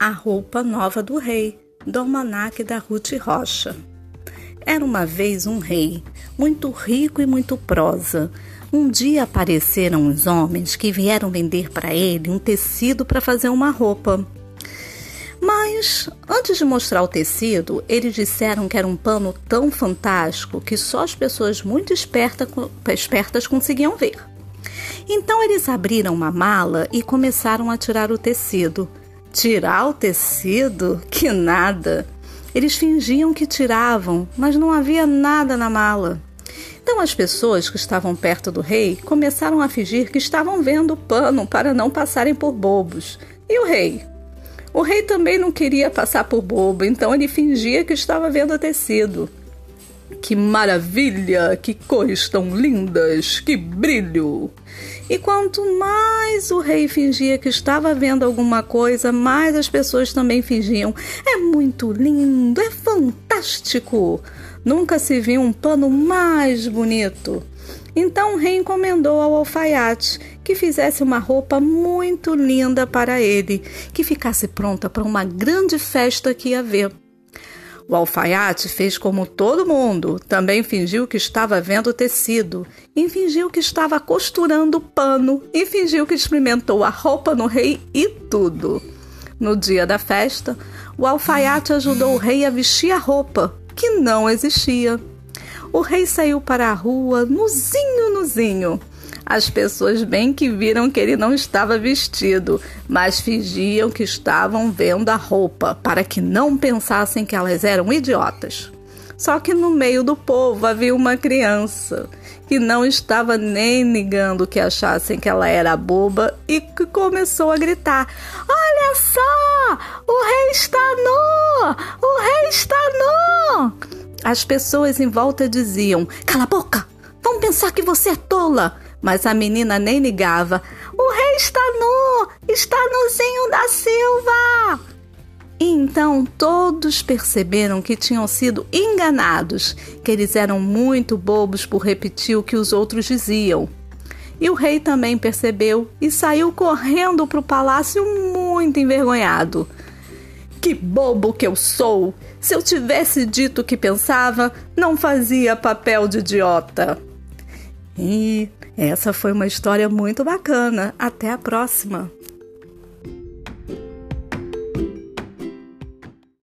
A roupa nova do rei, do almanaque da Ruth Rocha. Era uma vez um rei, muito rico e muito prosa. Um dia apareceram uns homens que vieram vender para ele um tecido para fazer uma roupa. Mas, antes de mostrar o tecido, eles disseram que era um pano tão fantástico que só as pessoas muito esperta, espertas conseguiam ver. Então eles abriram uma mala e começaram a tirar o tecido. Tirar o tecido? Que nada! Eles fingiam que tiravam, mas não havia nada na mala. Então as pessoas que estavam perto do rei começaram a fingir que estavam vendo o pano para não passarem por bobos. E o rei? O rei também não queria passar por bobo, então ele fingia que estava vendo o tecido. Que maravilha! Que cores tão lindas! Que brilho! E quanto mais o rei fingia que estava vendo alguma coisa, mais as pessoas também fingiam. É muito lindo, é fantástico! Nunca se viu um pano mais bonito. Então o rei encomendou ao alfaiate que fizesse uma roupa muito linda para ele, que ficasse pronta para uma grande festa que ia haver. O alfaiate fez como todo mundo, também fingiu que estava vendo tecido, e fingiu que estava costurando pano, e fingiu que experimentou a roupa no rei e tudo. No dia da festa, o alfaiate ajudou o rei a vestir a roupa, que não existia. O rei saiu para a rua, nuzinho, nuzinho. As pessoas bem que viram que ele não estava vestido, mas fingiam que estavam vendo a roupa, para que não pensassem que elas eram idiotas. Só que no meio do povo havia uma criança que não estava nem ligando que achassem que ela era boba e que começou a gritar: Olha só! O rei está nu! O rei está nu! As pessoas em volta diziam: Cala a boca! Vão pensar que você é tola! Mas a menina nem ligava. O rei está nu! Está nuzinho da Silva! E então todos perceberam que tinham sido enganados, que eles eram muito bobos por repetir o que os outros diziam. E o rei também percebeu e saiu correndo para o palácio muito envergonhado. Que bobo que eu sou! Se eu tivesse dito o que pensava, não fazia papel de idiota. E essa foi uma história muito bacana. Até a próxima!